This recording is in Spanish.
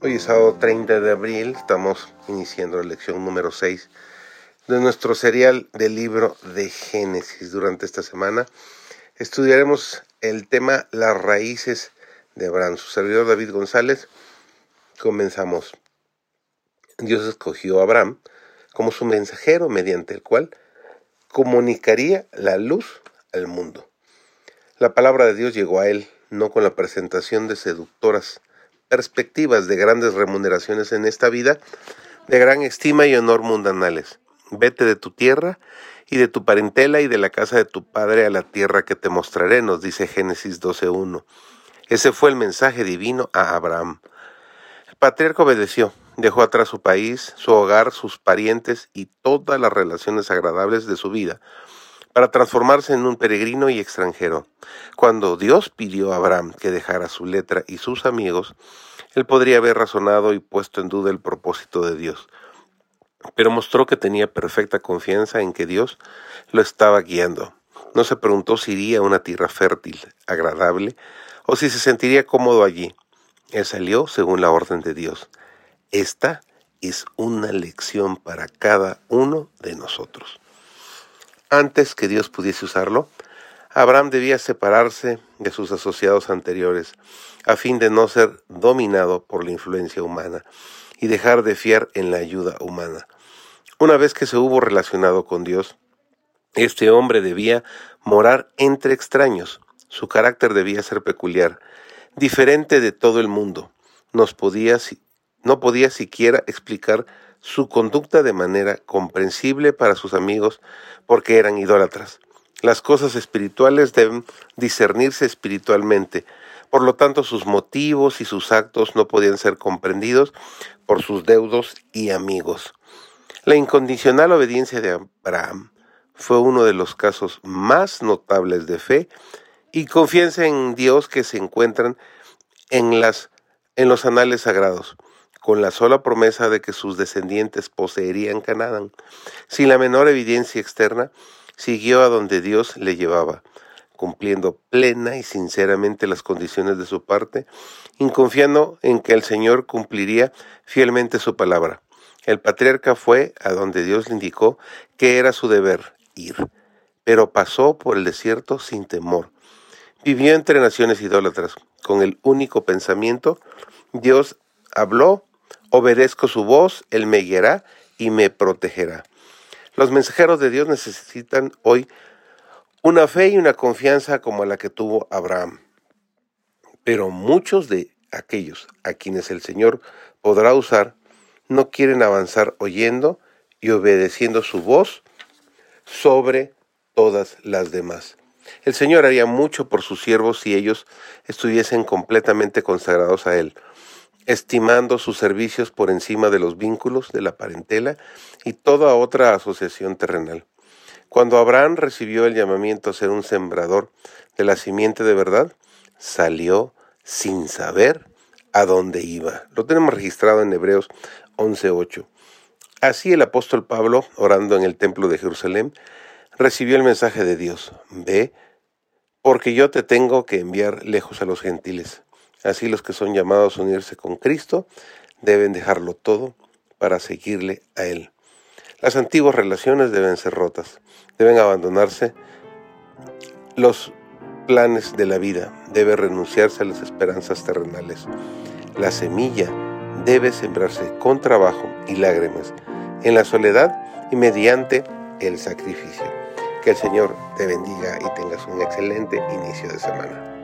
Hoy es sábado 30 de abril, estamos iniciando la lección número 6 de nuestro serial del libro de Génesis. Durante esta semana estudiaremos el tema Las raíces de Abraham. Su servidor David González, comenzamos. Dios escogió a Abraham como su mensajero mediante el cual comunicaría la luz al mundo. La palabra de Dios llegó a él no con la presentación de seductoras perspectivas de grandes remuneraciones en esta vida, de gran estima y honor mundanales. Vete de tu tierra y de tu parentela y de la casa de tu padre a la tierra que te mostraré, nos dice Génesis 12.1. Ese fue el mensaje divino a Abraham. El patriarca obedeció, dejó atrás su país, su hogar, sus parientes y todas las relaciones agradables de su vida para transformarse en un peregrino y extranjero. Cuando Dios pidió a Abraham que dejara su letra y sus amigos, él podría haber razonado y puesto en duda el propósito de Dios, pero mostró que tenía perfecta confianza en que Dios lo estaba guiando. No se preguntó si iría a una tierra fértil, agradable, o si se sentiría cómodo allí. Él salió según la orden de Dios. Esta es una lección para cada uno de nosotros. Antes que Dios pudiese usarlo, Abraham debía separarse de sus asociados anteriores, a fin de no ser dominado por la influencia humana y dejar de fiar en la ayuda humana. Una vez que se hubo relacionado con Dios, este hombre debía morar entre extraños. Su carácter debía ser peculiar, diferente de todo el mundo. Nos podía, no podía siquiera explicar su conducta de manera comprensible para sus amigos porque eran idólatras. Las cosas espirituales deben discernirse espiritualmente, por lo tanto sus motivos y sus actos no podían ser comprendidos por sus deudos y amigos. La incondicional obediencia de Abraham fue uno de los casos más notables de fe y confianza en Dios que se encuentran en, las, en los anales sagrados con la sola promesa de que sus descendientes poseerían Canaán. Sin la menor evidencia externa, siguió a donde Dios le llevaba, cumpliendo plena y sinceramente las condiciones de su parte, y confiando en que el Señor cumpliría fielmente su palabra. El patriarca fue a donde Dios le indicó que era su deber ir, pero pasó por el desierto sin temor. Vivió entre naciones idólatras, con el único pensamiento, Dios habló Obedezco su voz, Él me guiará y me protegerá. Los mensajeros de Dios necesitan hoy una fe y una confianza como la que tuvo Abraham. Pero muchos de aquellos a quienes el Señor podrá usar no quieren avanzar oyendo y obedeciendo su voz sobre todas las demás. El Señor haría mucho por sus siervos si ellos estuviesen completamente consagrados a Él estimando sus servicios por encima de los vínculos de la parentela y toda otra asociación terrenal. Cuando Abraham recibió el llamamiento a ser un sembrador de la simiente de verdad, salió sin saber a dónde iba. Lo tenemos registrado en Hebreos 11:8. Así el apóstol Pablo, orando en el templo de Jerusalén, recibió el mensaje de Dios. Ve, porque yo te tengo que enviar lejos a los gentiles. Así los que son llamados a unirse con Cristo deben dejarlo todo para seguirle a Él. Las antiguas relaciones deben ser rotas, deben abandonarse los planes de la vida, debe renunciarse a las esperanzas terrenales. La semilla debe sembrarse con trabajo y lágrimas, en la soledad y mediante el sacrificio. Que el Señor te bendiga y tengas un excelente inicio de semana.